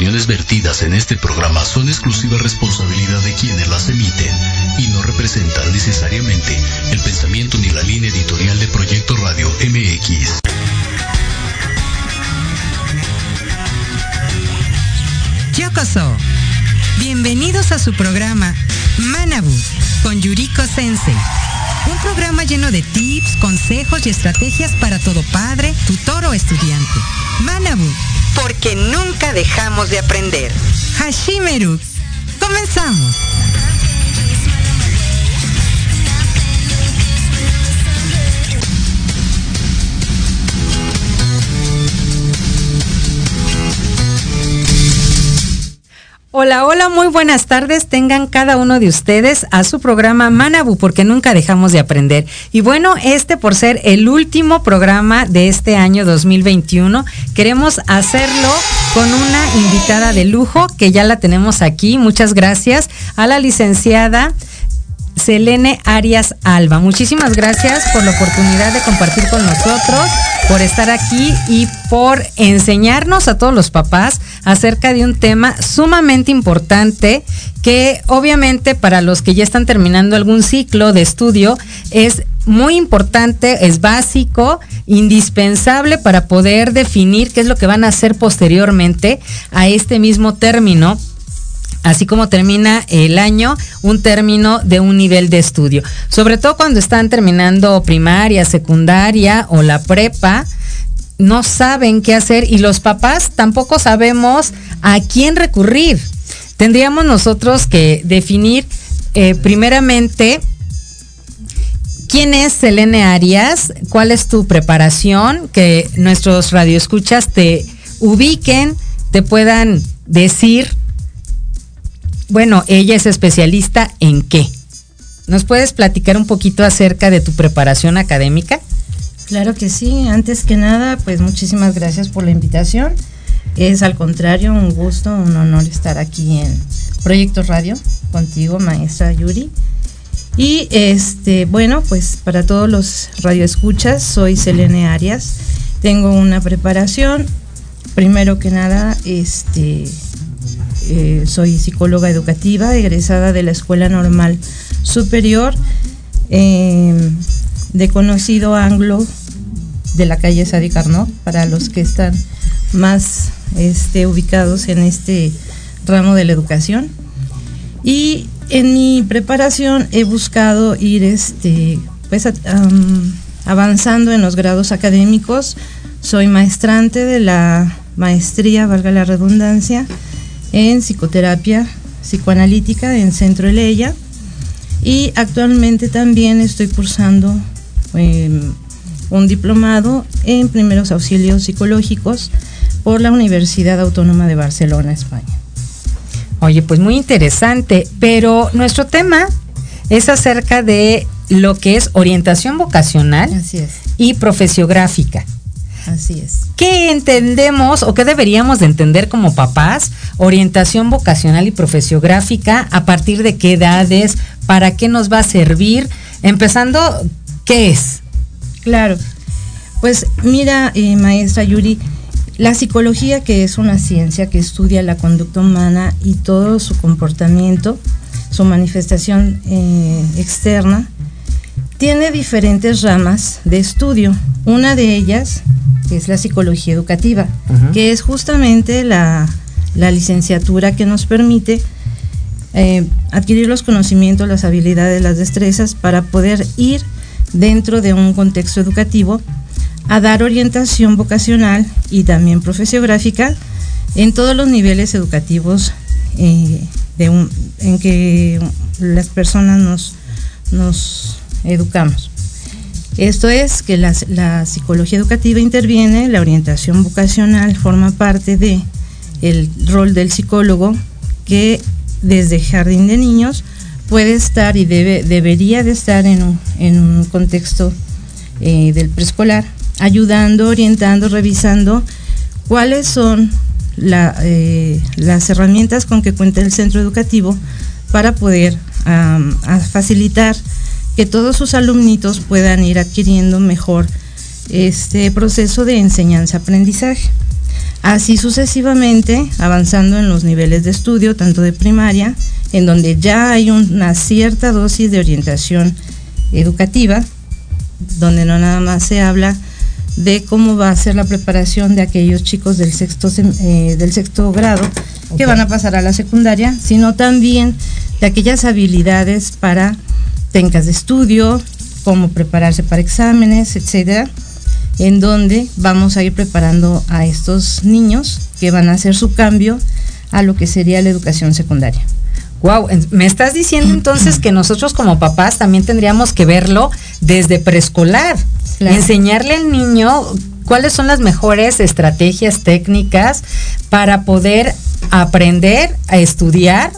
Las opiniones vertidas en este programa son exclusiva responsabilidad de quienes las emiten y no representan necesariamente el pensamiento ni la línea editorial de Proyecto Radio MX. Yokoso. Bienvenidos a su programa Manabu con Yuriko Sensei. Un programa lleno de tips, consejos y estrategias para todo padre, tutor o estudiante. Manabu. Porque nunca dejamos de aprender. Hashimeru. Comenzamos. Hola, hola, muy buenas tardes. Tengan cada uno de ustedes a su programa Manabu, porque nunca dejamos de aprender. Y bueno, este por ser el último programa de este año 2021, queremos hacerlo con una invitada de lujo que ya la tenemos aquí. Muchas gracias a la licenciada. Selene Arias Alba. Muchísimas gracias por la oportunidad de compartir con nosotros, por estar aquí y por enseñarnos a todos los papás acerca de un tema sumamente importante que obviamente para los que ya están terminando algún ciclo de estudio es muy importante, es básico, indispensable para poder definir qué es lo que van a hacer posteriormente a este mismo término así como termina el año, un término de un nivel de estudio. Sobre todo cuando están terminando primaria, secundaria o la prepa, no saben qué hacer y los papás tampoco sabemos a quién recurrir. Tendríamos nosotros que definir eh, primeramente quién es Selene Arias, cuál es tu preparación, que nuestros radioescuchas te ubiquen, te puedan decir bueno, ella es especialista en qué. ¿Nos puedes platicar un poquito acerca de tu preparación académica? Claro que sí. Antes que nada, pues muchísimas gracias por la invitación. Es al contrario un gusto, un honor estar aquí en Proyecto Radio contigo, maestra Yuri. Y este, bueno, pues para todos los radioescuchas, soy Selene Arias. Tengo una preparación, primero que nada, este, eh, soy psicóloga educativa, egresada de la Escuela Normal Superior, em, de conocido anglo de la calle Sadi Carnot, para los que están más este, ubicados en este ramo de la educación. Y en mi preparación he buscado ir este, pues, avanzando en los grados académicos. Soy maestrante de la maestría, valga la redundancia, en psicoterapia psicoanalítica en Centro Eleya y actualmente también estoy cursando em, un diplomado en primeros auxilios psicológicos por la Universidad Autónoma de Barcelona, España. Oye, pues muy interesante, pero nuestro tema es acerca de lo que es orientación vocacional y profesiográfica. Así es. ¿Qué entendemos o qué deberíamos de entender como papás? Orientación vocacional y profesiográfica, a partir de qué edades, para qué nos va a servir. Empezando, ¿qué es? Claro. Pues mira, eh, maestra Yuri, la psicología, que es una ciencia que estudia la conducta humana y todo su comportamiento, su manifestación eh, externa, tiene diferentes ramas de estudio. Una de ellas es la psicología educativa, que es justamente la, licenciatura que nos permite eh, adquirir los conocimientos, las habilidades, las destrezas para poder ir dentro de un contexto educativo a dar orientación vocacional y también profesiográfica en todos los niveles educativos eh, en que las personas nos, nos educamos. Esto es que la, psicología educativa interviene, la orientación vocacional forma parte de el rol del psicólogo que desde jardín de niños puede estar y debe, debería de estar en un, contexto eh, del preescolar, ayudando, orientando, revisando cuáles son eh, las herramientas con que cuenta el centro educativo para poder facilitar que todos sus alumnitos puedan ir adquiriendo mejor este proceso de enseñanza-aprendizaje. Así sucesivamente, avanzando en los niveles de estudio, tanto de primaria, en donde ya hay una cierta dosis de orientación educativa, donde no nada más se habla de cómo va a ser la preparación de aquellos chicos del sexto, eh, del sexto grado que van a pasar a la secundaria, sino también de aquellas habilidades para técnicas de estudio, cómo prepararse para exámenes, etcétera, en donde vamos a ir preparando a estos niños que van a hacer su cambio a lo que sería la educación secundaria. Wow, me estás diciendo entonces que nosotros como papás también tendríamos que verlo desde preescolar, enseñarle al niño cuáles son las mejores estrategias técnicas para poder aprender a estudiar,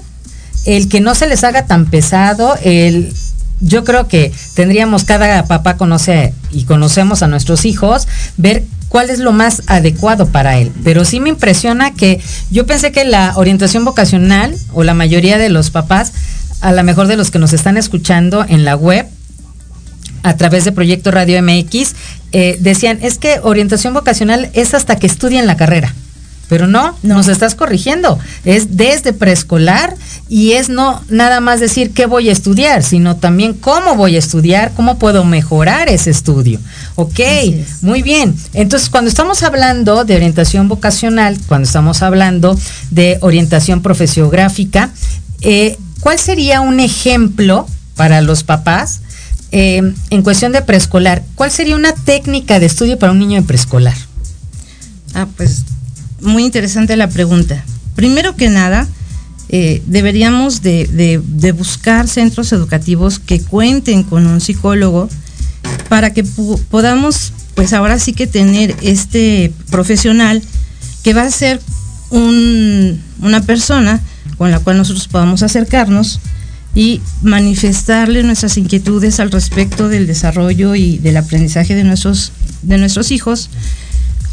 el que no se les haga tan pesado, el yo creo que tendríamos, cada papá conoce y conocemos a nuestros hijos, ver cuál es lo más adecuado para él. Pero sí me impresiona que yo pensé que la orientación vocacional, o la mayoría de los papás, a lo mejor de los que nos están escuchando en la web, a través de Proyecto Radio MX, eh, decían, es que orientación vocacional es hasta que estudien la carrera. Pero no, nos estás corrigiendo. Es desde preescolar y es no nada más decir qué voy a estudiar, sino también cómo voy a estudiar, cómo puedo mejorar ese estudio. Ok, muy bien. Entonces, cuando estamos hablando de orientación vocacional, cuando estamos hablando de orientación profesiográfica, eh, ¿cuál sería un ejemplo para los papás eh, en cuestión de preescolar? ¿Cuál sería una técnica de estudio para un niño de preescolar? Ah, pues muy interesante la pregunta. Primero que nada, eh, deberíamos de, buscar centros educativos que cuenten con un psicólogo para que podamos, pues ahora sí que tener este profesional que va a ser una persona con la cual nosotros podamos acercarnos y manifestarle nuestras inquietudes al respecto del desarrollo y del aprendizaje de nuestros, de nuestros hijos,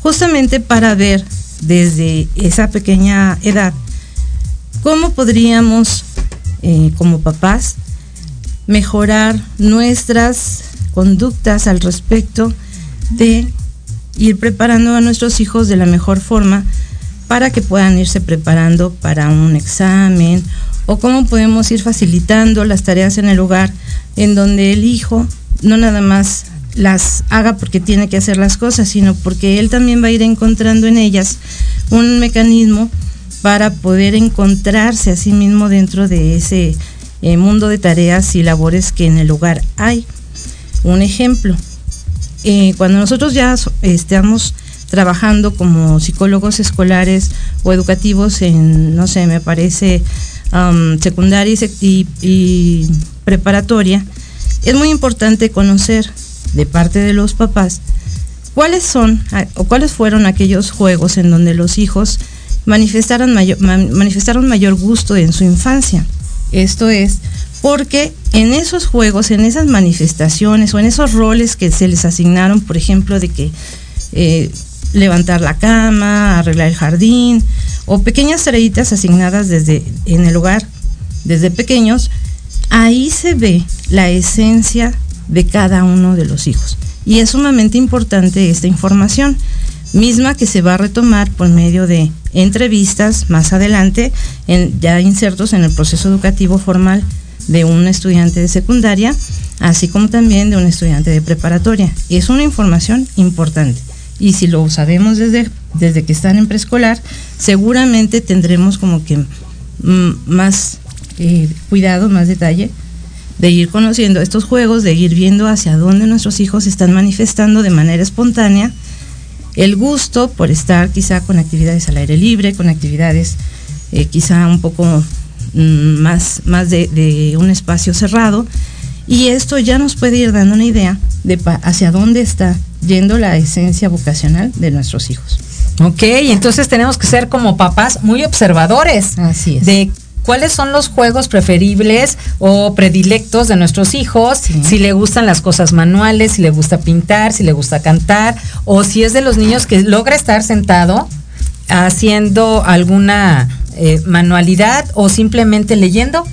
justamente para ver desde esa pequeña edad, ¿cómo podríamos, eh, como papás, mejorar nuestras conductas al respecto de ir preparando a nuestros hijos de la mejor forma para que puedan irse preparando para un examen o cómo podemos ir facilitando las tareas en el hogar en donde el hijo no nada más las haga porque tiene que hacer las cosas, sino porque él también va a ir encontrando en ellas un mecanismo para poder encontrarse a sí mismo dentro de ese eh, mundo de tareas y labores que en el hogar hay. Un ejemplo, eh, cuando nosotros ya estamos trabajando como psicólogos escolares o educativos en, no sé, me parece, secundaria y preparatoria, es muy importante conocer de parte de los papás, ¿cuáles son o cuáles fueron aquellos juegos en donde los hijos manifestaron mayor, manifestaron mayor gusto en su infancia? Esto es porque en esos juegos, en esas manifestaciones o en esos roles que se les asignaron, por ejemplo, de que eh, levantar la cama, arreglar el jardín, o pequeñas tareitas asignadas desde en el hogar, desde pequeños, ahí se ve la esencia de cada uno de los hijos. Y es sumamente importante esta información, misma que se va a retomar por medio de entrevistas más adelante, en, ya insertos en el proceso educativo formal de un estudiante de secundaria, así como también de un estudiante de preparatoria. Es una información importante. Y si lo sabemos desde, desde que están en preescolar, seguramente tendremos como que mm, más eh, cuidado, más detalle de ir conociendo estos juegos, de ir viendo hacia dónde nuestros hijos están manifestando de manera espontánea el gusto por estar quizá con actividades al aire libre, con actividades eh, quizá un poco mm, más, más de, un espacio cerrado. Y esto ya nos puede ir dando una idea de hacia dónde está yendo la esencia vocacional de nuestros hijos. Ok, entonces tenemos que ser como papás muy observadores. Así es. De cuáles son los juegos preferibles o predilectos de nuestros hijos, si le gustan las cosas manuales, si le gusta pintar, si le gusta cantar, o si es de los niños que logra estar sentado haciendo alguna eh, manualidad o simplemente leyendo.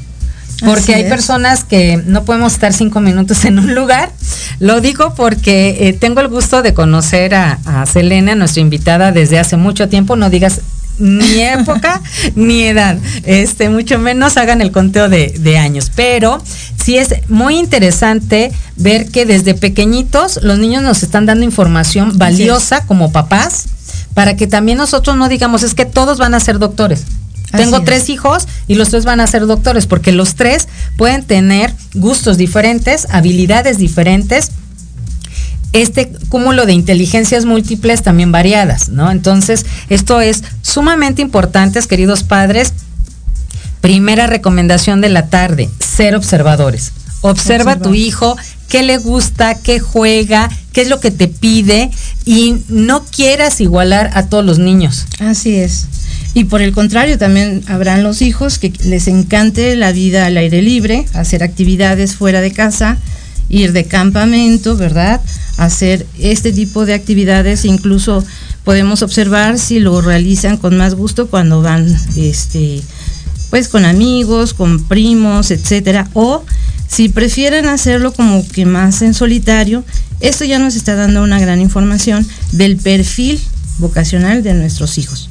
porque hay personas que no podemos estar cinco minutos en un lugar. Lo digo porque eh, tengo el gusto de conocer a, Selena, nuestra invitada, desde hace mucho tiempo. No digas ni época ni edad, este, mucho menos hagan el conteo de, años. Pero sí es muy interesante ver que desde pequeñitos los niños nos están dando información valiosa como papás para que también nosotros no digamos es que todos van a ser doctores. Tengo tres hijos y los tres van a ser doctores porque los tres pueden tener gustos diferentes, habilidades diferentes, este cúmulo de inteligencias múltiples también variadas, ¿no? Entonces, esto es sumamente importante, queridos padres. Primera recomendación de la tarde, ser observadores. Observa a tu hijo, qué le gusta, qué juega, qué es lo que te pide y no quieras igualar a todos los niños. Así es. Y por el contrario, también habrán los hijos que les encante la vida al aire libre, hacer actividades fuera de casa, ir de campamento, ¿verdad? Hacer este tipo de actividades, incluso podemos observar si lo realizan con más gusto cuando van, este, pues con amigos, con primos, etcétera, o si prefieren hacerlo como que más en solitario, esto ya nos está dando una gran información del perfil vocacional de nuestros hijos.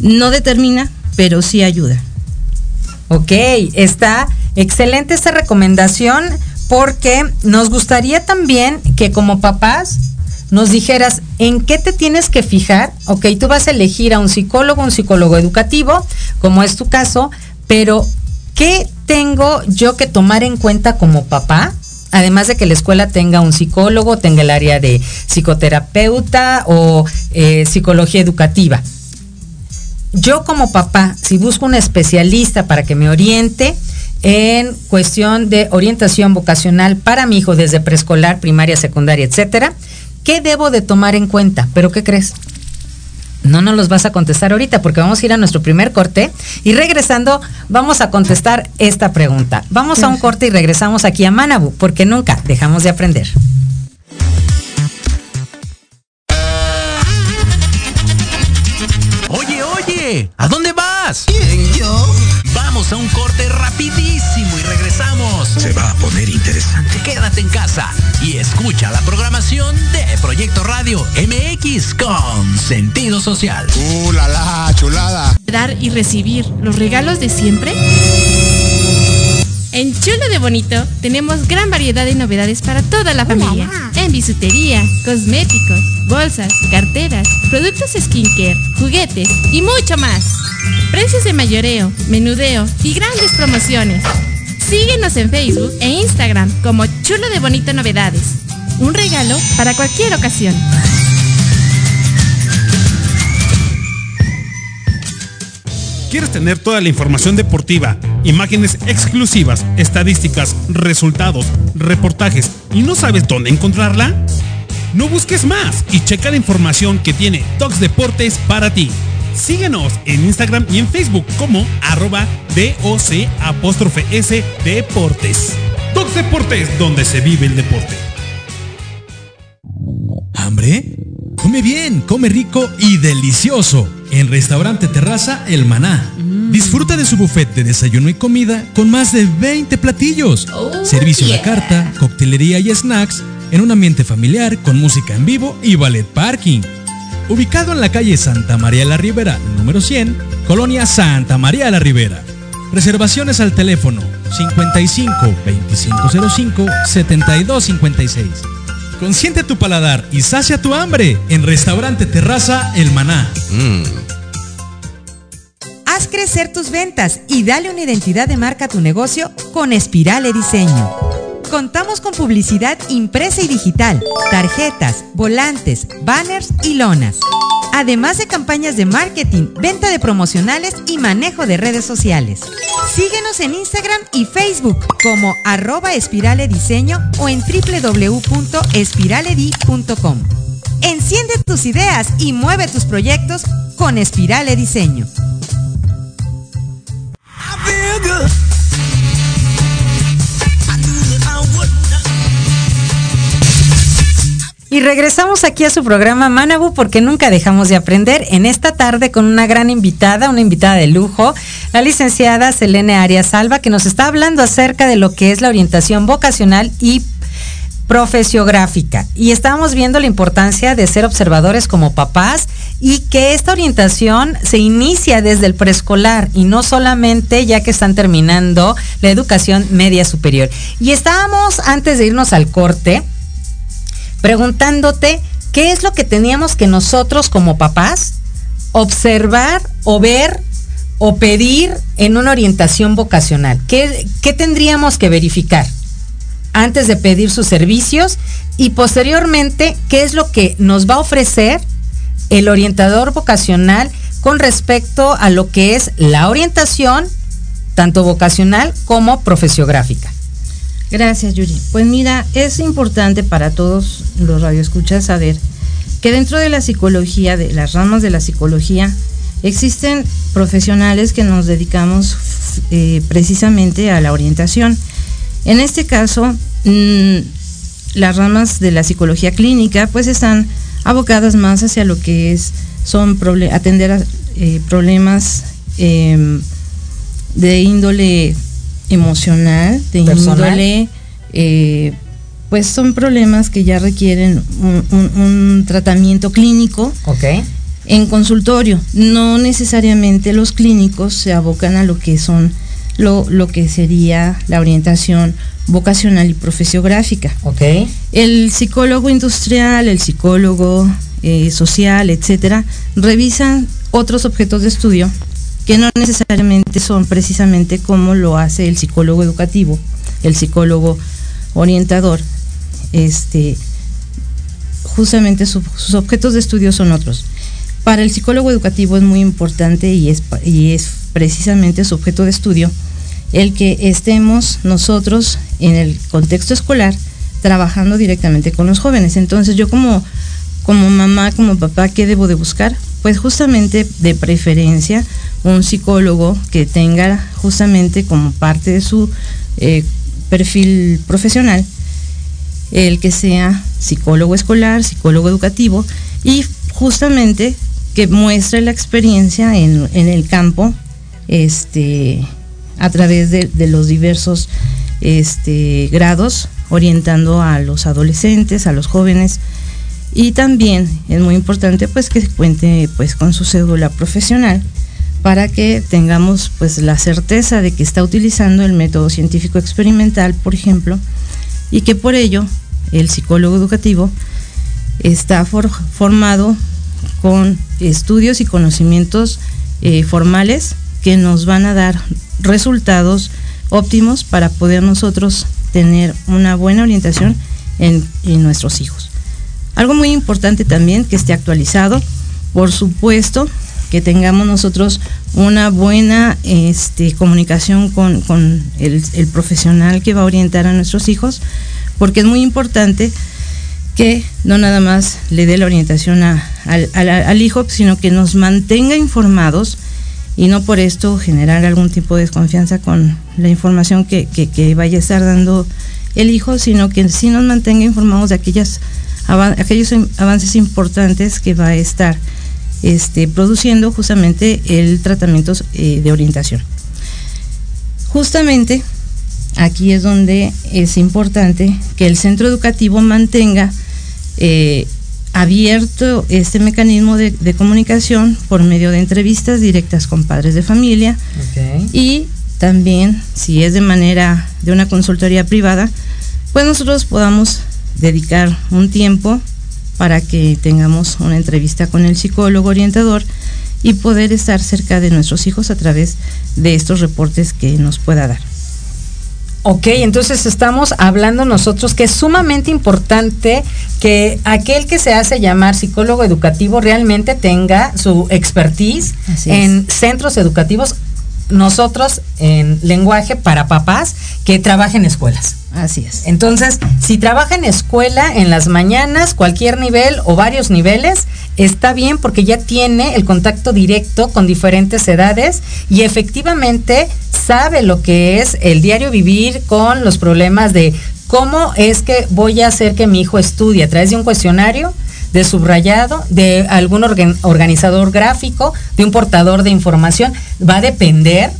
No determina, pero sí ayuda. Ok, está excelente esta recomendación porque nos gustaría también que como papás nos dijeras en qué te tienes que fijar. Ok, tú vas a elegir a un psicólogo, un psicólogo educativo, como es tu caso, pero ¿qué tengo yo que tomar en cuenta como papá? Además de que la escuela tenga un psicólogo, tenga el área de psicoterapeuta o eh, psicología educativa yo como papá, si busco un especialista para que me oriente en cuestión de orientación vocacional para mi hijo desde preescolar, primaria, secundaria, etcétera, ¿qué debo de tomar en cuenta? ¿Pero qué crees? No nos los vas a contestar ahorita porque vamos a ir a nuestro primer corte y regresando vamos a contestar esta pregunta. Vamos a un corte y regresamos aquí a Manabu porque nunca dejamos de aprender. ¿A dónde vas? ¿Quién, yo? Vamos a un corte. Se va a poner interesante. Quédate en casa y escucha la programación de Proyecto Radio MX con sentido social. ¡Uh, la, la chulada! Dar y recibir los regalos de siempre. En Chulo de Bonito tenemos gran variedad de novedades para toda la familia. En bisutería, cosméticos, bolsas, carteras, productos skincare, juguetes y mucho más. Precios de mayoreo, menudeo y grandes promociones. Síguenos en Facebook e Instagram como Chulo de Bonito Novedades. Un regalo para cualquier ocasión. ¿Quieres tener toda la información deportiva, imágenes exclusivas, estadísticas, resultados, reportajes y no sabes dónde encontrarla? No busques más y checa la información que tiene Tox Deportes para ti. Síguenos en Instagram y en Facebook como arroba DOC apóstrofe S Deportes. Tox Deportes, donde se vive el deporte. ¿Hambre? Come bien, come rico y delicioso en Restaurante Terraza El Maná. Disfruta de su buffet de desayuno y comida con más de 20 platillos. Oh, Servicio a la carta, coctelería y snacks en un ambiente familiar con música en vivo y ballet parking. Ubicado en la calle Santa María la Ribera, número 100, Colonia Santa María la Ribera. Reservaciones al teléfono 55 2505 7256. Consiente tu paladar y sacia tu hambre en Restaurante Terraza El Maná. Mm. Haz crecer tus ventas y dale una identidad de marca a tu negocio con Espirale Diseño. Contamos con publicidad impresa y digital, tarjetas, volantes, banners y lonas además de campañas de marketing, venta de promocionales y manejo de redes sociales. Síguenos en Instagram y Facebook como arroba espiralediseño o en www.espiraledi.com. Enciende tus ideas y mueve tus proyectos con Espirale Diseño. Y regresamos aquí a su programa Manabu porque nunca dejamos de aprender. En esta tarde con una gran invitada, una invitada de lujo, la licenciada Selene Arias Alba, que nos está hablando acerca de lo que es la orientación vocacional y profesiográfica. Y estamos viendo la importancia de ser observadores como papás y que esta orientación se inicia desde el preescolar y no solamente ya que están terminando la educación media superior. Y estábamos antes de irnos al corte preguntándote qué es lo que teníamos que nosotros como papás observar o ver o pedir en una orientación vocacional. ¿Qué, qué tendríamos que verificar antes de pedir sus servicios? Y posteriormente, ¿qué es lo que nos va a ofrecer el orientador vocacional con respecto a lo que es la orientación, tanto vocacional como profesiográfica? Gracias, Yuri. Pues mira, es importante para todos los radioescuchas saber que dentro de la psicología, de las ramas de la psicología, existen profesionales que nos dedicamos eh, precisamente a la orientación. En este caso, mm, las ramas de la psicología clínica pues están abocadas más hacia lo que es son atender a eh, problemas em, de índole emocional, de índole, eh, pues son problemas que ya requieren un, tratamiento clínico en consultorio. No necesariamente los clínicos se abocan a lo que son lo, lo que sería la orientación vocacional y profesiográfica. Okay. El psicólogo industrial, el psicólogo eh, social, etcétera, revisan otros objetos de estudio que no necesariamente son precisamente como lo hace el psicólogo educativo, el psicólogo orientador. Este, justamente sus objetos de estudio son otros. Para el psicólogo educativo es muy importante y es, y es precisamente su objeto de estudio el que estemos nosotros en el contexto escolar trabajando directamente con los jóvenes. Entonces yo como, como mamá, como papá, ¿qué debo de buscar? Pues justamente de preferencia un psicólogo que tenga justamente como parte de su eh, perfil profesional el que sea psicólogo escolar, psicólogo educativo y justamente que muestre la experiencia en, el campo este, a través de, los diversos este, grados, orientando a los adolescentes, a los jóvenes. Y también es muy importante pues que cuente pues con su cédula profesional para que tengamos pues la certeza de que está utilizando el método científico experimental, por ejemplo, y que por ello el psicólogo educativo está formado con estudios y conocimientos eh, formales que nos van a dar resultados óptimos para poder nosotros tener una buena orientación en nuestros hijos. Algo muy importante también que esté actualizado, por supuesto, que tengamos nosotros una buena este, comunicación con, el, profesional que va a orientar a nuestros hijos, porque es muy importante que no nada más le dé la orientación al, hijo, sino que nos mantenga informados y no por esto generar algún tipo de desconfianza con la información que, vaya a estar dando el hijo, sino que sí nos mantenga informados de aquellas, aquellos avances importantes que va a estar este, produciendo justamente el tratamiento eh, de orientación. Justamente aquí es donde es importante que el centro educativo mantenga eh, abierto este mecanismo de, comunicación por medio de entrevistas directas con padres de familia y también si es de manera de una consultoría privada, pues nosotros podamos dedicar un tiempo para que tengamos una entrevista con el psicólogo orientador y poder estar cerca de nuestros hijos a través de estos reportes que nos pueda dar. Ok, entonces estamos hablando nosotros que es sumamente importante que aquel que se hace llamar psicólogo educativo realmente tenga su expertise en centros educativos, nosotros en lenguaje para papás que trabajen en escuelas. Así es. Entonces, si trabaja en escuela en las mañanas, cualquier nivel o varios niveles, está bien porque ya tiene el contacto directo con diferentes edades y efectivamente sabe lo que es el diario vivir con los problemas de ¿Cómo es que voy a hacer que mi hijo estudie? ¿A través de un cuestionario? De subrayado, de algún organizador gráfico, de un portador de información. Va a depender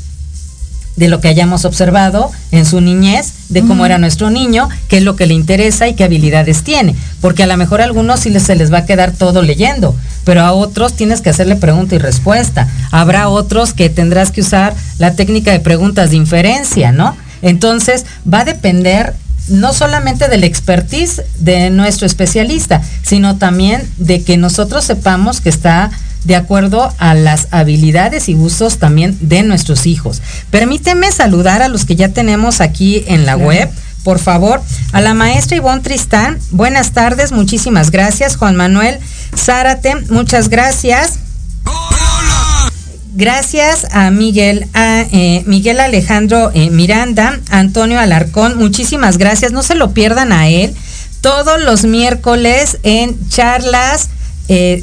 de lo que hayamos observado en su niñez, de cómo era nuestro niño, qué es lo que le interesa y qué habilidades tiene. Porque a lo mejor a algunos sí se les va a quedar todo leyendo, pero a otros tienes que hacerle pregunta y respuesta. Habrá otros que tendrás que usar la técnica de preguntas de inferencia, ¿no? Entonces va a depender no solamente del expertise de nuestro especialista, sino también de que nosotros sepamos que está de acuerdo a las habilidades y gustos también de nuestros hijos. Permíteme saludar a los que ya tenemos aquí en la web. Por favor, a la maestra Ivonne Tristán, buenas tardes, muchísimas gracias. Juan Manuel Zárate, muchas gracias. Gracias a Miguel, a eh, Miguel Alejandro eh, Miranda, Antonio Alarcón, muchísimas gracias. No se lo pierdan a él todos los miércoles en charlas eh,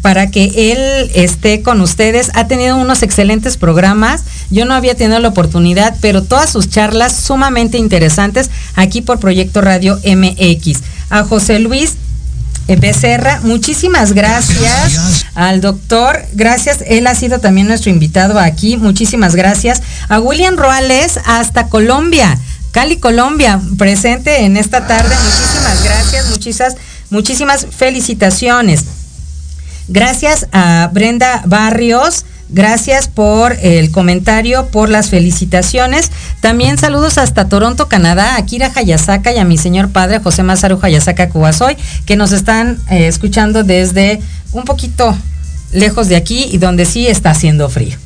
para que él esté con ustedes. Ha tenido unos excelentes programas. Yo no había tenido la oportunidad, pero todas sus charlas sumamente interesantes aquí por Proyecto Radio MX. A José Luis Becerra, muchísimas gracias, al doctor, gracias, él ha sido también nuestro invitado aquí, muchísimas gracias. A William Roales hasta Colombia, Cali, Colombia, presente en esta tarde, muchísimas gracias, muchísimas, muchísimas felicitaciones. Gracias a Brenda Barrios. Gracias por el comentario, por las felicitaciones. También saludos hasta Toronto, Canadá, a Kira Hayasaka y a mi señor padre José Mazaru Hayasaka Kubasoy, que nos están eh, escuchando desde un poquito lejos de aquí y donde sí está haciendo frío.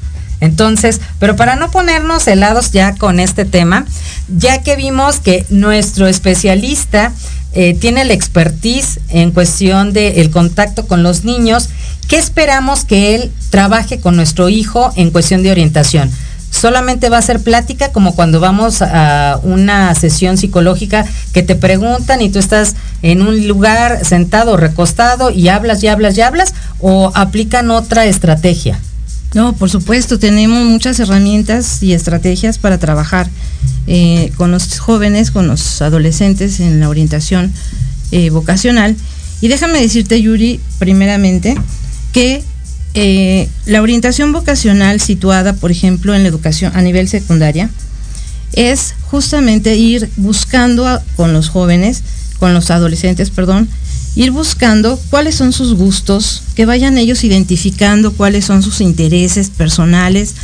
Entonces, pero para no ponernos helados ya con este tema, ya que vimos que nuestro especialista eh, tiene la expertise en cuestión del contacto con los niños, ¿qué esperamos que él trabaje con nuestro hijo en cuestión de orientación? solamente va a ser plática como cuando vamos a una sesión psicológica que te preguntan y tú estás en un lugar sentado, recostado y hablas y hablas y hablas o aplican otra estrategia. No, por supuesto, tenemos muchas herramientas y estrategias para trabajar eh, con los jóvenes, con los adolescentes en la orientación eh, vocacional. Y déjame decirte, Yuri, primeramente, que eh, la orientación vocacional situada, por ejemplo, en la educación a nivel secundaria, es justamente ir buscando con los jóvenes, con los adolescentes, perdón, ir buscando cuáles son sus gustos, que vayan ellos identificando cuáles son sus intereses personales,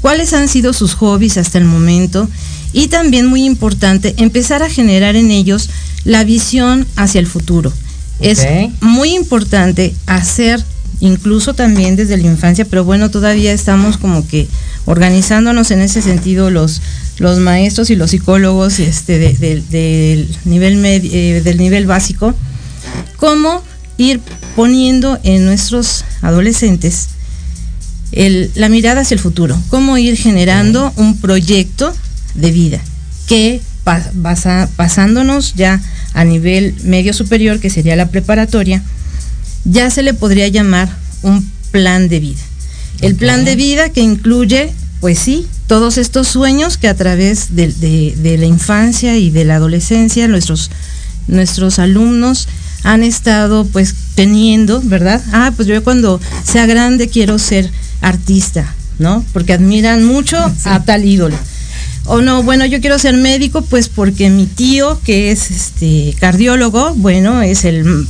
cuáles han sido sus hobbies hasta el momento y también muy importante, empezar a generar en ellos la visión hacia el futuro. Es muy importante hacer, incluso también desde la infancia, pero bueno, todavía estamos como que organizándonos en ese sentido los, los maestros y los psicólogos este, del, nivel eh, del nivel básico cómo ir poniendo en nuestros adolescentes la mirada hacia el futuro, cómo ir generando un proyecto de vida que pasándonos ya a nivel medio superior, que sería la preparatoria, ya se le podría llamar un plan de vida. El plan de vida que incluye, pues sí, todos estos sueños que a través de, la infancia y de la adolescencia nuestros, nuestros alumnos han estado pues teniendo, ¿verdad? Ah, pues yo cuando sea grande quiero ser artista, ¿no? Porque admiran mucho a tal ídolo. O no, bueno, yo quiero ser médico, pues porque mi tío, que es este cardiólogo, bueno, es el,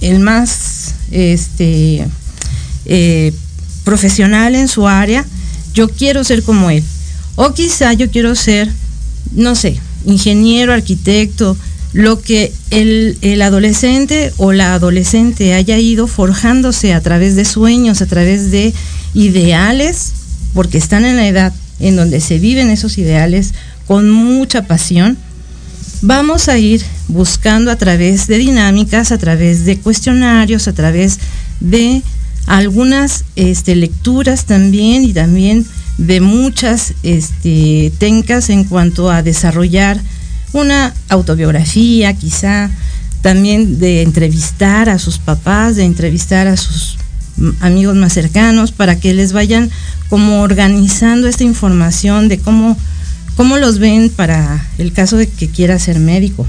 el más este eh, profesional en su área. Yo quiero ser como él. O quizá yo quiero ser, no sé, ingeniero, arquitecto, lo que el, adolescente o la adolescente haya ido forjándose a través de sueños, a través de ideales, porque están en la edad en donde se viven esos ideales con mucha pasión, vamos a ir buscando a través de dinámicas, a través de cuestionarios, a través de algunas este, lecturas también y también de muchas este, en cuanto a desarrollar una autobiografía quizá, también de entrevistar a sus papás, de entrevistar a sus amigos más cercanos para que les vayan como organizando esta información de cómo, cómo los ven para el caso de que quiera ser médico,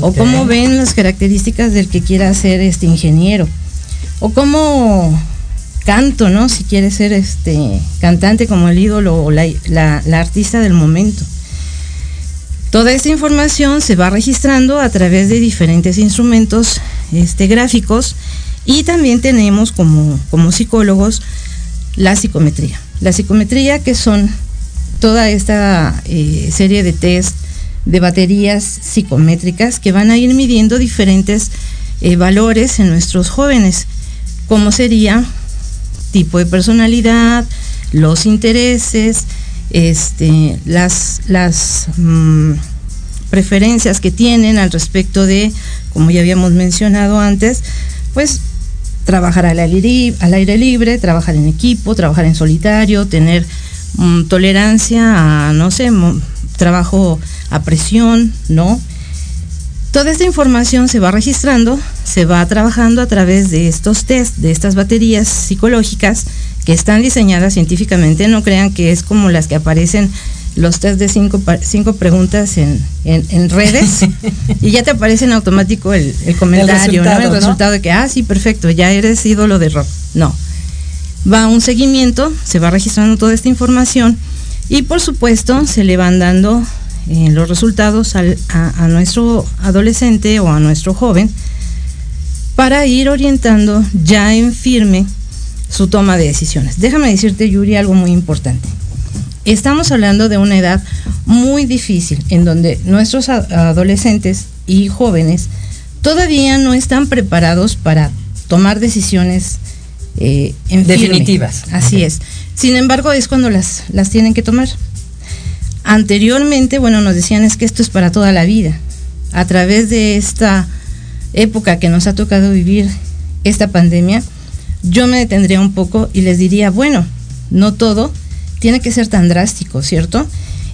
o cómo ven las características del que quiera ser este ingeniero, o cómo canto, ¿no? Si quiere ser este cantante como el ídolo o la, la artista del momento. Toda esta información se va registrando a través de diferentes instrumentos este, gráficos y también tenemos como, como psicólogos la psicometría. La psicometría que son toda esta eh, serie de test de baterías psicométricas que van a ir midiendo diferentes eh, valores en nuestros jóvenes, como sería tipo de personalidad, los intereses, este, las, las mm, preferencias que tienen al respecto de, como ya habíamos mencionado antes, pues trabajar al aire, al aire libre, trabajar en equipo, trabajar en solitario, tener mm, tolerancia a, no sé, trabajo a presión, ¿no? Toda esta información se va registrando, se va trabajando a través de estos test, de estas baterías psicológicas que están diseñadas científicamente. No crean que es como las que aparecen los test de cinco, cinco preguntas en, en, redes y ya te aparece en automático el, comentario, el resultado, ¿no? El resultado de que, ah, sí, perfecto, ya eres ídolo de rock. No. Va un seguimiento, se va registrando toda esta información y por supuesto se le van dando eh, los resultados a, a nuestro adolescente o a nuestro joven para ir orientando ya en firme su toma de decisiones. Déjame decirte, Yuri, algo muy importante estamos hablando de una edad muy difícil en donde nuestros adolescentes y jóvenes todavía no están preparados para tomar decisiones eh, definitivas. Así es. Sin embargo, es cuando las, las tienen que tomar. Anteriormente, bueno, nos decían es que esto es para toda la vida. A través de esta época que nos ha tocado vivir esta pandemia, yo me detendría un poco y les diría, bueno, no todo, tiene que ser tan drástico, ¿cierto?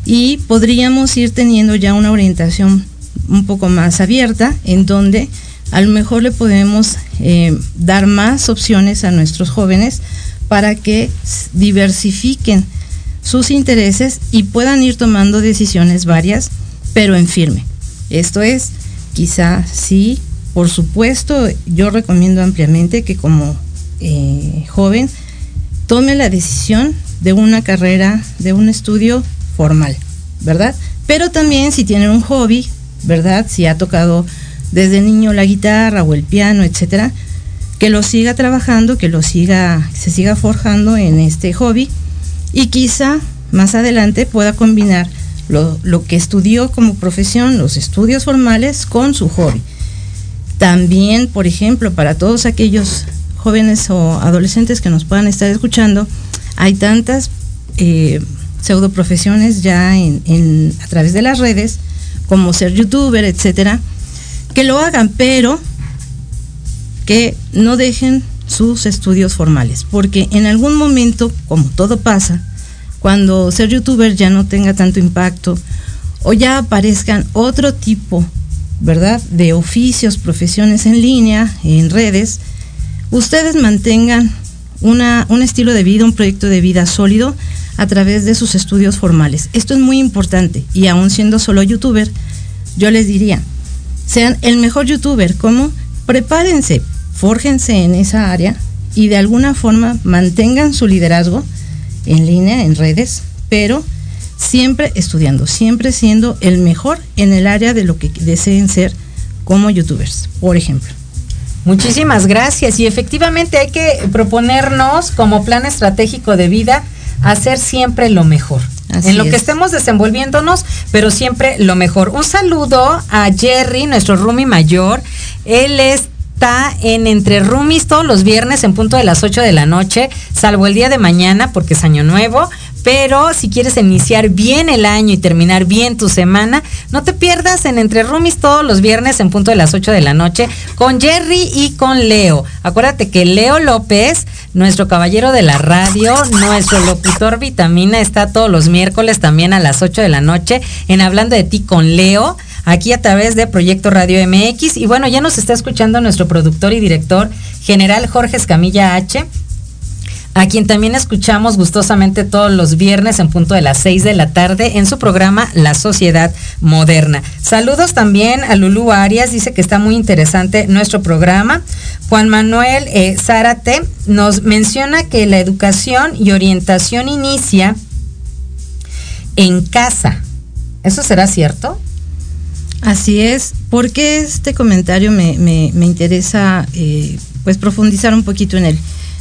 Y podríamos ir teniendo ya una orientación un poco más abierta en donde a lo mejor le podemos eh, dar más opciones a nuestros jóvenes para que diversifiquen sus intereses y puedan ir tomando decisiones varias, pero en firme. Esto es, quizá sí, por supuesto, yo recomiendo ampliamente que como eh, joven tome la decisión de una carrera, de un estudio formal, ¿verdad? Pero también si tiene un hobby, ¿verdad? Si ha tocado desde niño la guitarra o el piano, etcétera, que lo siga trabajando, que lo siga, se siga forjando en este hobby y quizá más adelante pueda combinar lo que estudió como profesión, los estudios formales, con su hobby. También, por ejemplo, para todos aquellos jóvenes o adolescentes que nos puedan estar escuchando, hay tantas eh, pseudo profesiones ya en, a través de las redes, como ser youtuber, etcétera, que lo hagan, pero que no dejen sus estudios formales, porque en algún momento, como todo pasa, cuando ser youtuber ya no tenga tanto impacto o ya aparezcan otro tipo, ¿verdad?, de oficios, profesiones en línea, en redes, ustedes mantengan un estilo de vida, un proyecto de vida sólido a través de sus estudios formales. Esto es muy importante y aún siendo solo youtuber, yo les diría, sean el mejor youtuber, ¿cómo? Prepárense, fórjense en esa área y de alguna forma mantengan su liderazgo en línea, en redes, pero siempre estudiando, siempre siendo el mejor en el área de lo que deseen ser como youtubers, por ejemplo. Muchísimas gracias y efectivamente hay que proponernos como plan estratégico de vida hacer siempre lo mejor. en lo que estemos desenvolviéndonos, pero siempre lo mejor. Un saludo a Jerry, nuestro roomie mayor. Él está en Entre Roomies todos los viernes en punto de las 8 de la noche, salvo el día de mañana porque es año nuevo. Pero si quieres iniciar bien el año y terminar bien tu semana, no te pierdas en Entre Rumis todos los viernes en punto de las 8 de la noche con Jerry y con Leo. Acuérdate que Leo López, nuestro caballero de la radio, nuestro locutor vitamina, está todos los miércoles también a las 8 de la noche en Hablando de ti con Leo aquí a través de Proyecto Radio MX. Y bueno, ya nos está escuchando nuestro productor y director general Jorge Escamilla H a quien también escuchamos gustosamente todos los viernes en punto de las 6 de la tarde en su programa La Sociedad Moderna. Saludos también a Lulú Arias, dice que está muy interesante nuestro programa. Juan Manuel eh, Zárate nos menciona que la educación y orientación inicia en casa. ¿Eso será cierto? Así es, porque este comentario me, interesa eh, pues profundizar un poquito en él.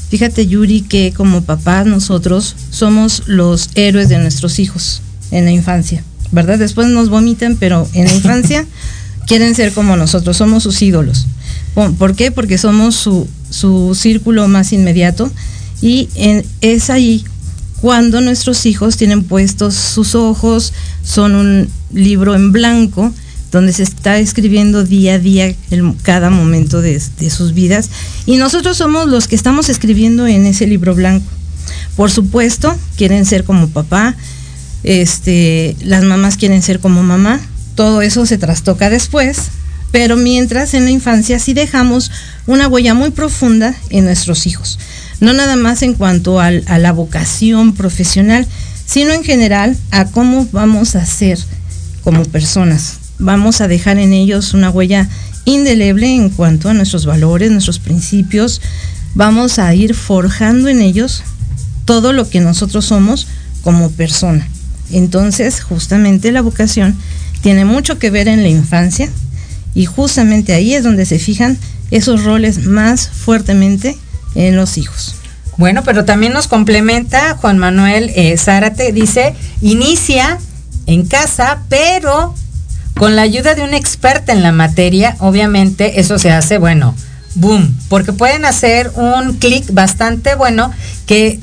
Fíjate Yuri que como papás nosotros somos los héroes de nuestros hijos en la infancia, ¿verdad? Después nos vomitan, pero en la infancia quieren ser como nosotros, somos sus ídolos. ¿Por qué? Porque somos su, su círculo más inmediato y es ahí cuando nuestros hijos tienen puestos sus ojos, son un libro en blanco, donde se está escribiendo día a día cada momento de, sus vidas. Y nosotros somos los que estamos escribiendo en ese libro blanco. Por supuesto, quieren ser como papá, este, las mamás quieren ser como mamá, todo eso se trastoca después, pero mientras en la infancia sí dejamos una huella muy profunda en nuestros hijos, no nada más en cuanto a la vocación profesional, sino en general a cómo vamos a ser como personas, vamos a dejar en ellos una huella indeleble en cuanto a nuestros valores, nuestros principios. Vamos a ir forjando en ellos todo lo que nosotros somos como persona. Entonces, justamente la vocación tiene mucho que ver en la infancia y justamente ahí es donde se fijan esos roles más fuertemente en los hijos. Bueno, pero también nos complementa Juan Manuel eh, Zárate, dice, inicia en casa, pero con la ayuda de un experta en la materia, obviamente eso se hace, bueno, boom, porque pueden hacer un clic bastante bueno que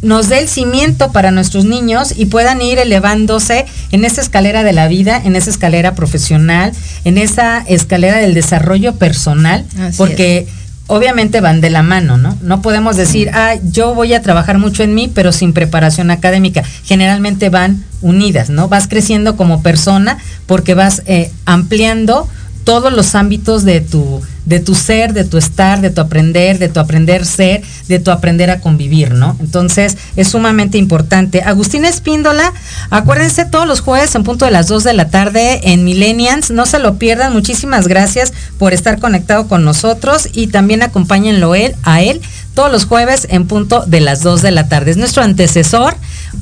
nos dé el cimiento para nuestros niños y puedan ir elevándose en esa escalera de la vida, en esa escalera profesional, en esa escalera del desarrollo personal, porque obviamente van de la mano, ¿no? No podemos decir, ah, yo voy a trabajar mucho en mí, pero sin preparación académica. Generalmente van unidas, ¿no? Vas creciendo como persona porque vas eh, ampliando todos los ámbitos de tu, de tu ser, de tu estar, de tu aprender, de tu aprender ser, de tu aprender a convivir, ¿no? Entonces es sumamente importante. Agustina Espíndola, acuérdense todos los jueves en punto de las 2 de la tarde en Millennials, no se lo pierdan, muchísimas gracias por estar conectado con nosotros y también acompáñenlo él, a él todos los jueves en punto de las 2 de la tarde. Es nuestro antecesor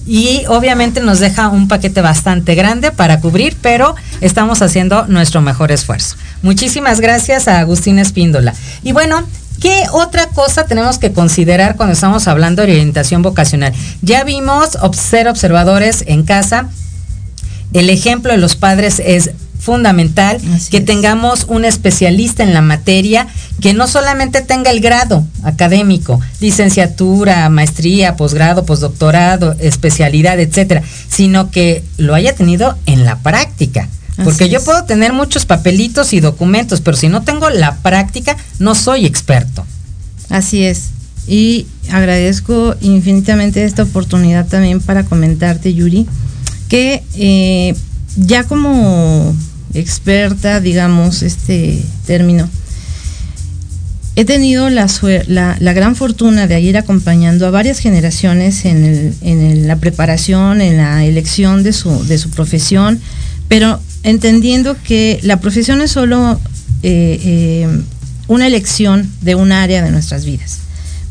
y obviamente nos deja un paquete bastante grande para cubrir, pero estamos haciendo nuestro mejor esfuerzo. Muchísimas gracias a Agustín Espíndola. Y bueno, ¿Qué otra cosa tenemos que considerar cuando estamos hablando de orientación vocacional? Ya vimos ser observadores en casa. El ejemplo de los padres es fundamental que tengamos un especialista en la materia que no solamente tenga el grado académico, licenciatura, maestría, posgrado, postdoctorado, especialidad, etcétera, sino que lo haya tenido en la práctica. Porque yo puedo tener muchos papelitos y documentos, pero si no tengo la práctica, no soy experto. Así es. Y agradezco infinitamente esta oportunidad también para comentarte, Yuri, que eh, ya como experta, digamos, este término. He tenido la, la, gran fortuna de ir acompañando a varias generaciones en, la preparación, en la elección de su, de su, profesión, pero entendiendo que la profesión es solo eh, eh, una elección de un área de nuestras vidas.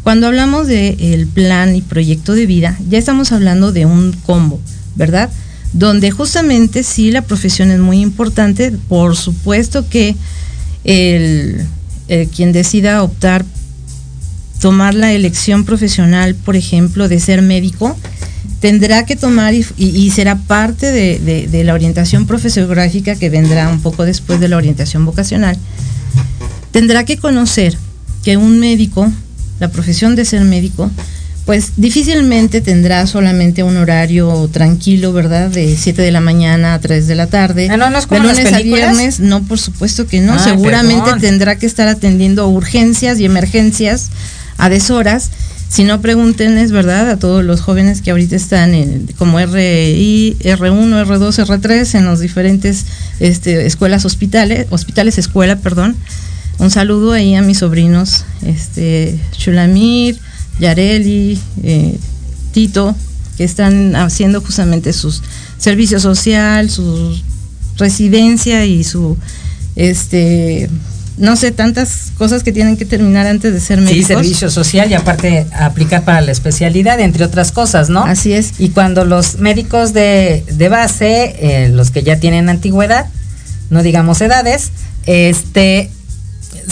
Cuando hablamos del plan y proyecto de vida, ya estamos hablando de un combo, ¿verdad? Donde justamente sí la profesión es muy importante, por supuesto que el, quien decida optar, tomar la elección profesional, por ejemplo, de ser médico, tendrá que tomar y, será parte de, de, la orientación profesográfica que vendrá un poco después de la orientación vocacional, tendrá que conocer que un médico, la profesión de ser médico, pues difícilmente tendrá solamente un horario tranquilo, ¿verdad? De 7 de la mañana a 3 de la tarde. Ah, no, no es como de lunes a viernes, no, por supuesto que no. Ah, Seguramente tendrá que estar atendiendo urgencias y emergencias a deshoras. Si no, pregúntenles, ¿verdad? A todos los jóvenes que ahorita están en, como RI, R1, R2, R3 en los diferentes este, escuelas hospitales, hospitales escuela, perdón. Un saludo ahí a mis sobrinos, este, Chulamir, Yareli, eh, Tito, que están haciendo justamente sus servicio social, su residencia y su este no sé, tantas cosas que tienen que terminar antes de ser médicos. Sí, servicio social y aparte aplicar para la especialidad, entre otras cosas, ¿no? Así es. Y cuando los médicos de, de base, eh, los que ya tienen antigüedad, no digamos edades, este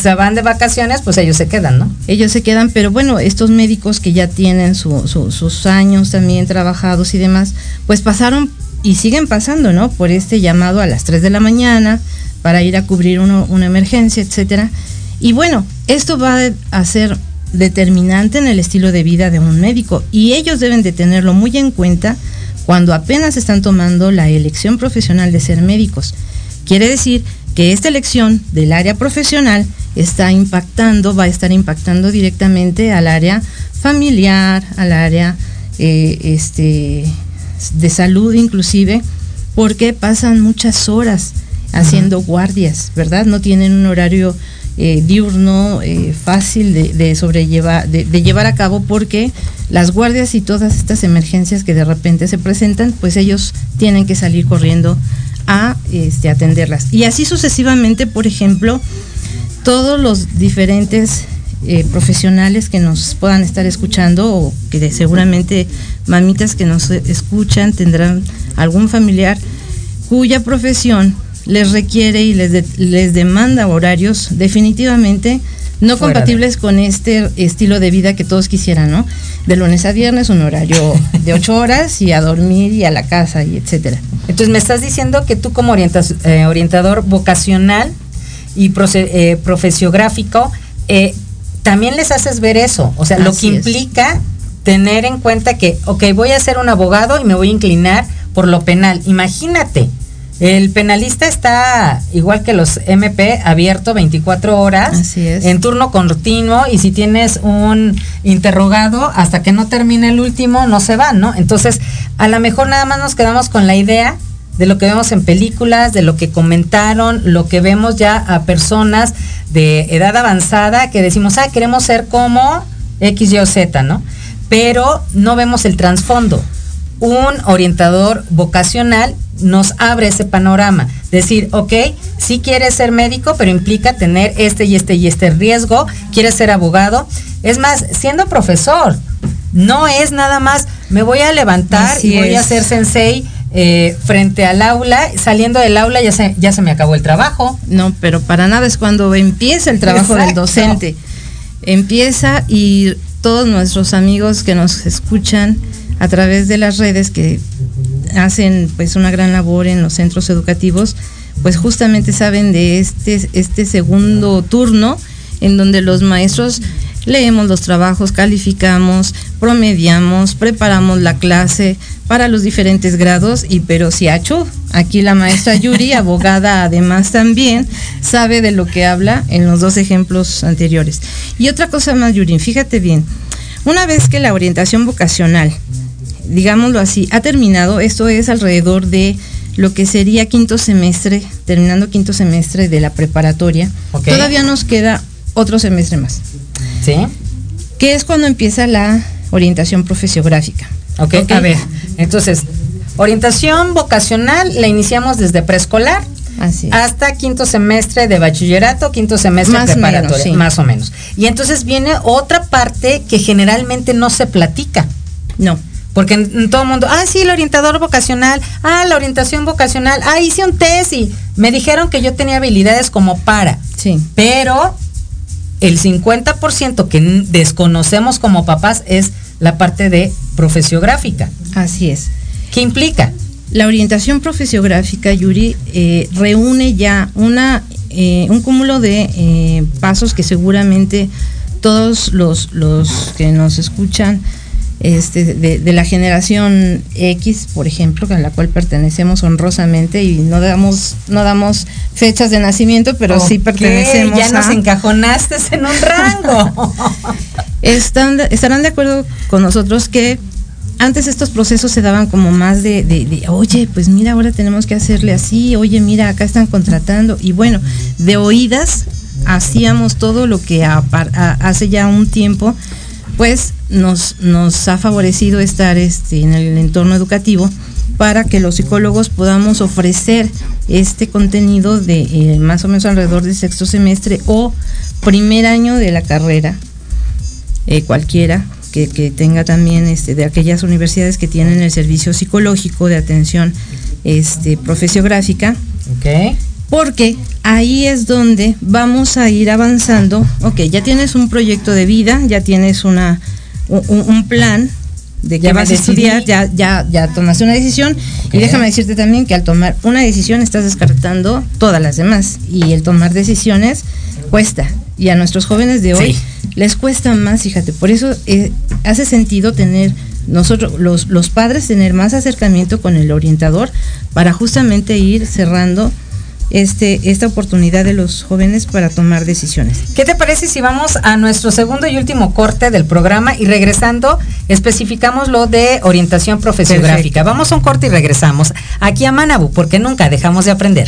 se van de vacaciones, pues ellos se quedan, ¿no? Ellos se quedan, pero bueno, estos médicos que ya tienen sus años también trabajados y demás, pues pasaron y siguen pasando, ¿no? Por este llamado a las 3 de la mañana para ir a cubrir una emergencia, etcétera. Y bueno, esto va a ser determinante en el estilo de vida de un médico y ellos deben de tenerlo muy en cuenta cuando apenas están tomando la elección profesional de ser médicos. Quiere decir que esta elección del área profesional está impactando, va a estar impactando directamente al área familiar, al área eh, este, de salud inclusive, porque pasan muchas horas haciendo guardias, ¿verdad? No tienen un horario eh, diurno eh, fácil de, sobrellevar, de, llevar a cabo porque las guardias y todas estas emergencias que de repente se presentan, pues ellos tienen que salir corriendo a este, atenderlas. Y así sucesivamente, por ejemplo, todos los diferentes eh, profesionales que nos puedan estar escuchando o que seguramente mamitas que nos escuchan tendrán algún familiar cuya profesión les requiere y les, les demanda horarios definitivamente no compatibles con este estilo de vida que todos quisieran, ¿no? De lunes a viernes un horario de ocho horas y a dormir y a la casa y etcétera. Entonces me estás diciendo que tú como eh, orientador vocacional y eh, profesiográfico eh, también les haces ver eso, o sea, lo que implica tener en cuenta que, ok, voy a ser un abogado y me voy a inclinar por lo penal. Imagínate, el penalista está igual que los MP abierto 24 horas en turno continuo y si tienes un interrogado hasta que no termine el último no se va, ¿no? Entonces, a lo mejor nada más nos quedamos con la idea de lo que vemos en películas, de lo que comentaron, lo que vemos ya a personas de edad avanzada que decimos, ah, queremos ser como X, Y o Z, ¿no? Pero no vemos el trasfondo. Un orientador vocacional nos abre ese panorama. Decir, ok, sí quieres ser médico, pero implica tener este y este y este riesgo, quieres ser abogado. Es más, siendo profesor, no es nada más, me voy a levantar y voy a ser sensei eh, frente al aula, saliendo del aula ya se, ya se me acabó el trabajo. No, pero para nada es cuando empieza el trabajo del docente. Empieza y todos nuestros amigos que nos escuchan a través de las redes que hacen pues una gran labor en los centros educativos, pues justamente saben de este, este segundo turno en donde los maestros leemos los trabajos, calificamos, promediamos, preparamos la clase para los diferentes grados y pero si hecho aquí la maestra Yuri, abogada además también, sabe de lo que habla en los dos ejemplos anteriores. Y otra cosa más, Yuri, fíjate bien, una vez que la orientación vocacional, digámoslo así, ha terminado, esto es alrededor de lo que sería quinto semestre, terminando quinto semestre de la preparatoria, todavía nos queda otro semestre más. ¿Sí? Que es cuando empieza la orientación profesiográfica. Ok, a ver, entonces, orientación vocacional la iniciamos desde preescolar hasta quinto semestre de bachillerato, quinto semestre de preparatoria, más o menos. Y entonces viene otra parte que generalmente no se platica. No. Porque en, todo el mundo, ah, sí, el orientador vocacional, ah, la orientación vocacional, ah, hice un test y me dijeron que yo tenía habilidades como para. Sí. Pero el 50% que desconocemos como papás es la parte de profesiográfica. Así es. ¿Qué implica? La orientación profesiográfica, Yuri, eh, reúne ya una, eh, un cúmulo de eh, pasos que seguramente todos los, los que nos escuchan este, de, la generación X, por ejemplo, a la cual pertenecemos honrosamente y no damos, no damos fechas de nacimiento, pero sí pertenecemos. Ya nos encajonaste en un rango. Están, estarán de acuerdo con nosotros que antes estos procesos se daban como más de, de, oye, pues mira, ahora tenemos que hacerle así, oye, mira, acá están contratando. Y bueno, de oídas hacíamos todo lo que hace ya un tiempo pues nos, nos ha favorecido estar este, en el entorno educativo para que los psicólogos podamos ofrecer este contenido de eh, más o menos alrededor del sexto semestre o primer año de la carrera, eh, cualquiera, que, tenga también este, de aquellas universidades que tienen el servicio psicológico de atención este, profesiográfica. Porque ahí es donde vamos a ir avanzando. Ok, ya tienes un proyecto de vida, ya tienes una, un, plan de qué vas a estudiar, ya, ya, ya tomaste una decisión. Y déjame decirte también que al tomar una decisión estás descartando todas las demás. Y el tomar decisiones cuesta. Y a nuestros jóvenes de hoy les cuesta más, fíjate. Por eso eh, hace sentido tener nosotros, los, los padres, tener más acercamiento con el orientador para justamente ir cerrando este, esta oportunidad de los jóvenes para tomar decisiones. ¿Qué te parece si vamos a nuestro segundo y último corte del programa y regresando especificamos lo de orientación profesiográfica? Vamos a un corte y regresamos aquí a Manabu porque nunca dejamos de aprender.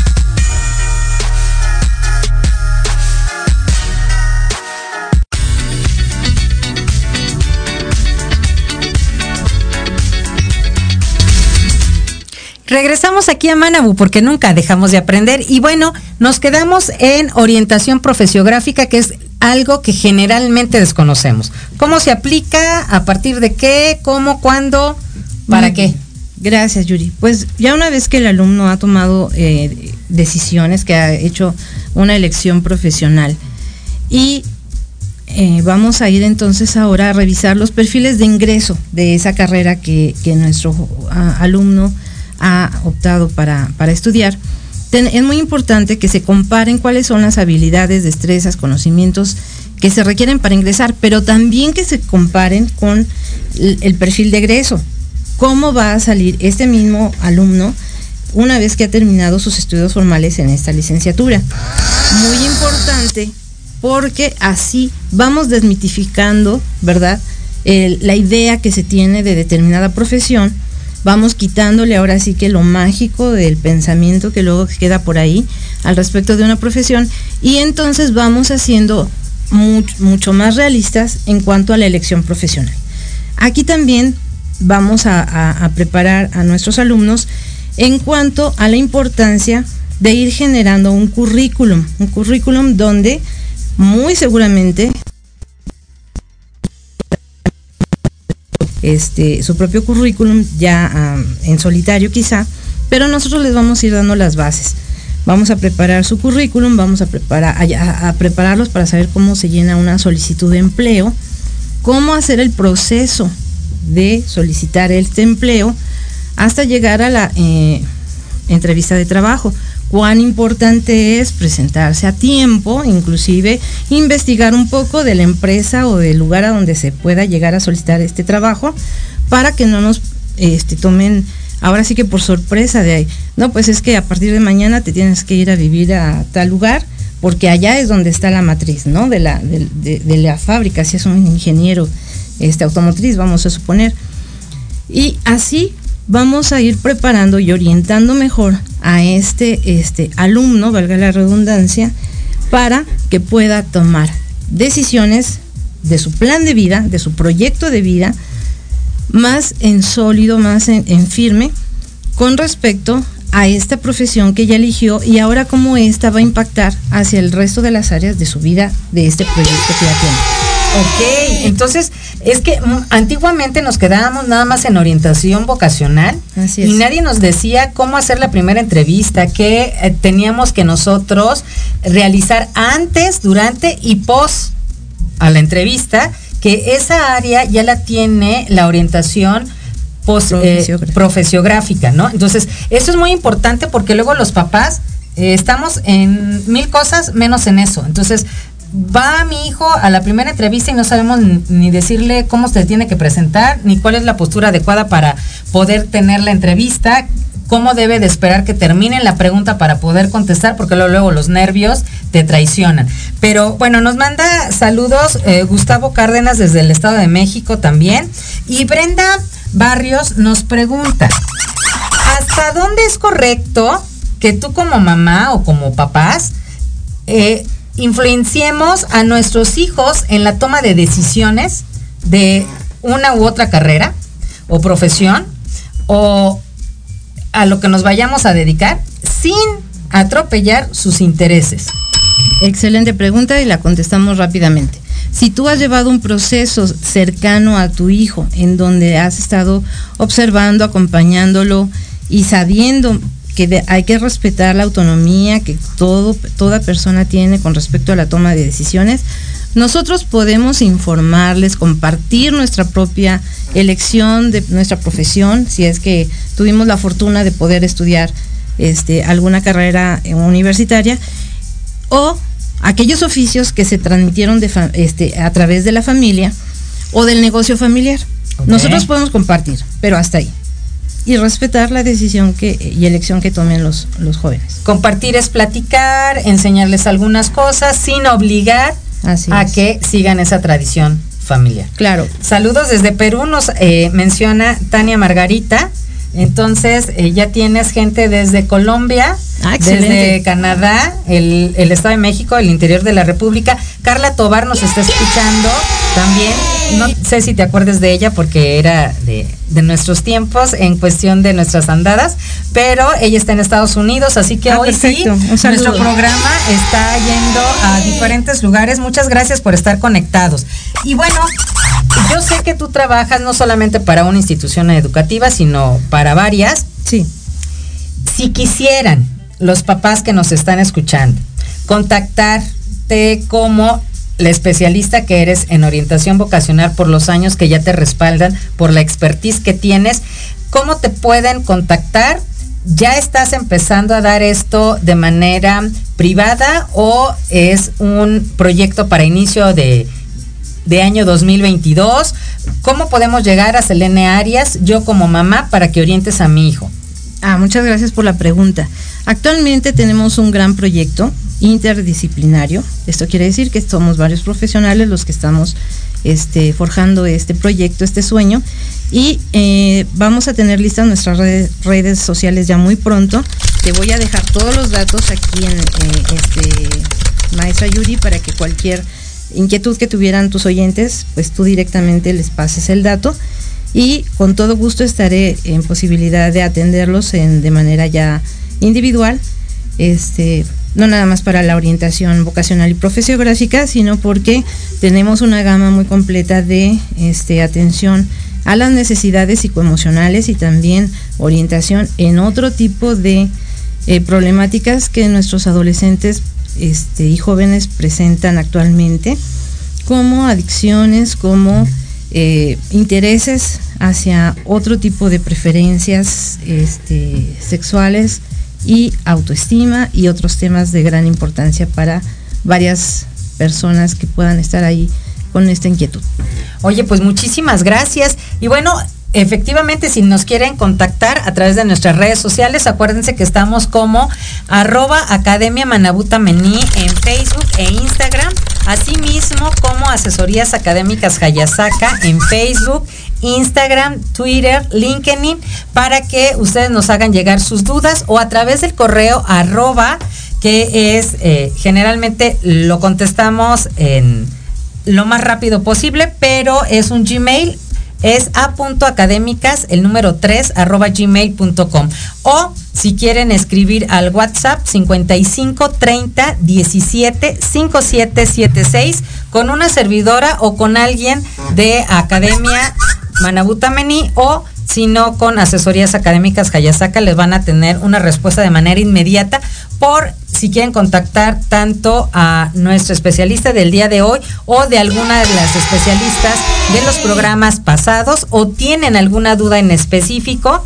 Regresamos aquí a Manabu porque nunca dejamos de aprender y bueno, nos quedamos en orientación profesiográfica que es algo que generalmente desconocemos. ¿Cómo se aplica? ¿A partir de qué? ¿Cómo? ¿Cuándo? ¿Para qué? Gracias, Yuri. Pues ya una vez que el alumno ha tomado eh, decisiones, que ha hecho una elección profesional y eh, vamos a ir entonces ahora a revisar los perfiles de ingreso de esa carrera que, nuestro alumno ha optado para, estudiar, es muy importante que se comparen cuáles son las habilidades, destrezas, conocimientos que se requieren para ingresar, pero también que se comparen con el, perfil de egreso. ¿Cómo va a salir este mismo alumno una vez que ha terminado sus estudios formales en esta licenciatura? Muy importante porque así vamos desmitificando, ¿verdad? la idea que se tiene de determinada profesión vamos quitándole ahora sí que lo mágico del pensamiento que luego queda por ahí al respecto de una profesión y entonces vamos haciendo mucho, más realistas en cuanto a la elección profesional. Aquí también vamos a, preparar a nuestros alumnos en cuanto a la importancia de ir generando un currículum, un currículum donde muy seguramente este, su propio currículum ya en solitario quizá, pero nosotros les vamos a ir dando las bases. Vamos a preparar su currículum, vamos a, preparar, a, prepararlos para saber cómo se llena una solicitud de empleo, cómo hacer el proceso de solicitar este empleo hasta llegar a la eh, entrevista de trabajo. Cuán importante es presentarse a tiempo, inclusive investigar un poco de la empresa o del lugar a donde se pueda llegar a solicitar este trabajo para que no nos este, tomen ahora sí que por sorpresa de ahí. No, pues es que a partir de mañana te tienes que ir a vivir a tal lugar porque allá es donde está la matriz, ¿no? De la, de, la fábrica, si es un ingeniero este, automotriz, vamos a suponer. Y así vamos a ir preparando y orientando mejor a este, este alumno, valga la redundancia, para que pueda tomar decisiones de su plan de vida, de su proyecto de vida, más en sólido, más en, firme, con respecto a esta profesión que ella eligió y ahora cómo esta va a impactar hacia el resto de las áreas de su vida de este proyecto que ya tiene. Ok, entonces es que mm, antiguamente nos quedábamos nada más en orientación vocacional y nadie nos decía cómo hacer la primera entrevista, qué eh, teníamos que nosotros realizar antes, durante y post a la entrevista, que esa área ya la tiene la orientación post, eh, profesiográfica, ¿no? Entonces, eso es muy importante porque luego los papás eh, estamos en mil cosas menos en eso. Entonces, va mi hijo a la primera entrevista y no sabemos ni decirle cómo se tiene que presentar, ni cuál es la postura adecuada para poder tener la entrevista, cómo debe de esperar que termine la pregunta para poder contestar, porque luego, los nervios te traicionan. Pero bueno, nos manda saludos eh, Gustavo Cárdenas desde el Estado de México también. Y Brenda Barrios nos pregunta, ¿hasta dónde es correcto que tú como mamá o como papás eh, influenciemos a nuestros hijos en la toma de decisiones de una u otra carrera o profesión o a lo que nos vayamos a dedicar sin atropellar sus intereses? Excelente pregunta y la contestamos rápidamente. Si tú has llevado un proceso cercano a tu hijo en donde has estado observando, acompañándolo y sabiendo que hay que respetar la autonomía que todo, toda persona tiene con respecto a la toma de decisiones, nosotros podemos informarles, compartir nuestra propia elección de nuestra profesión, si es que tuvimos la fortuna de poder estudiar este, alguna carrera universitaria, o aquellos oficios que se transmitieron de este, a través de la familia o del negocio familiar. Nosotros podemos compartir, pero hasta ahí y respetar la decisión que, y elección que tomen los, los jóvenes. Compartir es platicar, enseñarles algunas cosas sin obligar a que sigan esa tradición familiar. Claro. Saludos desde Perú, nos eh, menciona Tania Margarita. Entonces, eh, ya tienes gente desde Colombia, ah, desde Canadá, el, el, Estado de México, el interior de la República. Carla Tobar nos está escuchando también. No sé si te acuerdas de ella porque era de, de nuestros tiempos en cuestión de nuestras andadas, pero ella está en Estados Unidos, así que ah, hoy sí, nuestro programa está yendo a diferentes lugares. Muchas gracias por estar conectados. Y bueno, yo sé que tú trabajas no solamente para una institución educativa, sino para varias. Sí. Si quisieran los papás que nos están escuchando contactarte como la especialista que eres en orientación vocacional por los años que ya te respaldan, por la expertise que tienes, ¿cómo te pueden contactar? ¿Ya estás empezando a dar esto de manera privada o es un proyecto para inicio de, de año 2022. ¿Cómo podemos llegar a Selene Arias, yo como mamá, para que orientes a mi hijo? Ah, muchas gracias por la pregunta. Actualmente tenemos un gran proyecto interdisciplinario. Esto quiere decir que somos varios profesionales los que estamos este, forjando este proyecto, este sueño. Y eh, vamos a tener listas nuestras redes, sociales ya muy pronto. Te voy a dejar todos los datos aquí en eh, este, Maestra Yuri para que cualquier inquietud que tuvieran tus oyentes, pues tú directamente les pases el dato y con todo gusto estaré en posibilidad de atenderlos en, de manera ya individual, este, no nada más para la orientación vocacional y profesiográfica, sino porque tenemos una gama muy completa de este, atención a las necesidades psicoemocionales y también orientación en otro tipo de eh, problemáticas que nuestros adolescentes este, y jóvenes presentan actualmente, como adicciones, como eh, intereses hacia otro tipo de preferencias sexuales y autoestima y otros temas de gran importancia para varias personas que puedan estar ahí con esta inquietud. Oye, pues muchísimas gracias. Y bueno, efectivamente, si nos quieren contactar a través de nuestras redes sociales, acuérdense que estamos como arroba Academia Manabuta Mení en Facebook e Instagram, asimismo como Asesorías Académicas Hayasaka en Facebook, Instagram, Twitter, LinkedIn, para que ustedes nos hagan llegar sus dudas o a través del correo arroba, que es eh, generalmente lo contestamos en lo más rápido posible, pero es un Gmail es a.académicas, el número 3, arroba gmail.com. O si quieren escribir al WhatsApp 55 30 17 5776 con una servidora o con alguien de Academia Manabutameni o si no con asesorías académicas Hayasaka les van a tener una respuesta de manera inmediata por si quieren contactar tanto a nuestro especialista del día de hoy o de alguna de las especialistas de los programas pasados o tienen alguna duda en específico.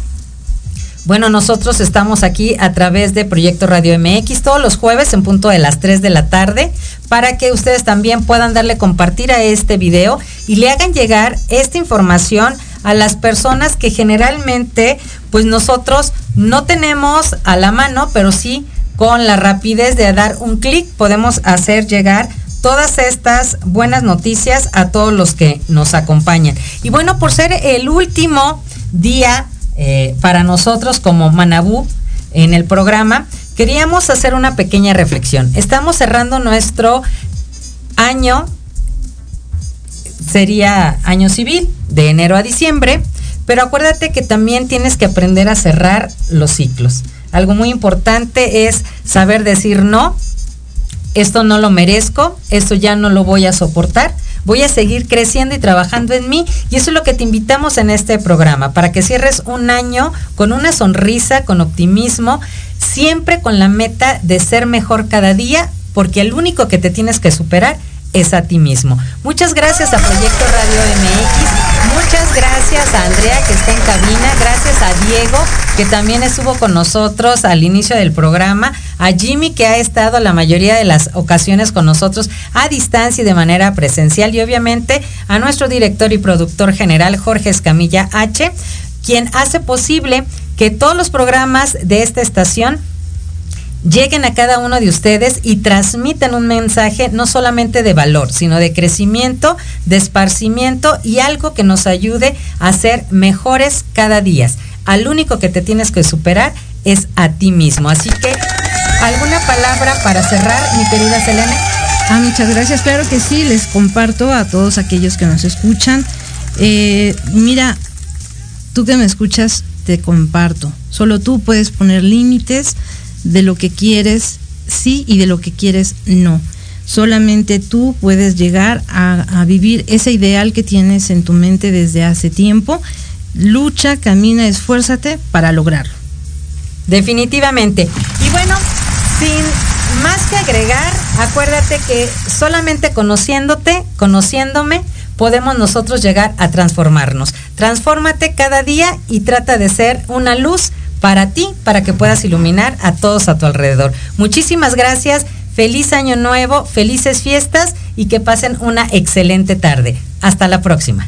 Bueno, nosotros estamos aquí a través de Proyecto Radio MX todos los jueves en punto de las 3 de la tarde para que ustedes también puedan darle compartir a este video y le hagan llegar esta información a las personas que generalmente pues nosotros no tenemos a la mano, pero sí con la rapidez de dar un clic podemos hacer llegar todas estas buenas noticias a todos los que nos acompañan. Y bueno, por ser el último día eh, para nosotros como Manabú en el programa, queríamos hacer una pequeña reflexión. Estamos cerrando nuestro año, sería año civil, de enero a diciembre, pero acuérdate que también tienes que aprender a cerrar los ciclos. Algo muy importante es saber decir no, esto no lo merezco, esto ya no lo voy a soportar, voy a seguir creciendo y trabajando en mí y eso es lo que te invitamos en este programa, para que cierres un año con una sonrisa, con optimismo, siempre con la meta de ser mejor cada día, porque el único que te tienes que superar es a ti mismo. Muchas gracias a Proyecto Radio MX, muchas gracias a Andrea que está en cabina, gracias a Diego que también estuvo con nosotros al inicio del programa, a Jimmy que ha estado la mayoría de las ocasiones con nosotros a distancia y de manera presencial y obviamente a nuestro director y productor general Jorge Escamilla H, quien hace posible que todos los programas de esta estación lleguen a cada uno de ustedes y transmitan un mensaje no solamente de valor, sino de crecimiento, de esparcimiento y algo que nos ayude a ser mejores cada día. Al único que te tienes que superar es a ti mismo. Así que, ¿alguna palabra para cerrar, mi querida Selene? Ah, muchas gracias. Claro que sí, les comparto a todos aquellos que nos escuchan. Eh, mira, tú que me escuchas, te comparto. Solo tú puedes poner límites de lo que quieres sí y de lo que quieres no. Solamente tú puedes llegar a, vivir ese ideal que tienes en tu mente desde hace tiempo. Lucha, camina, esfuérzate para lograrlo. Definitivamente. Y bueno, sin más que agregar, acuérdate que solamente conociéndote, conociéndome, podemos nosotros llegar a transformarnos. Transfórmate cada día y trata de ser una luz para ti, para que puedas iluminar a todos a tu alrededor. Muchísimas gracias, feliz año nuevo, felices fiestas y que pasen una excelente tarde. Hasta la próxima.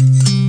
Mm-hmm.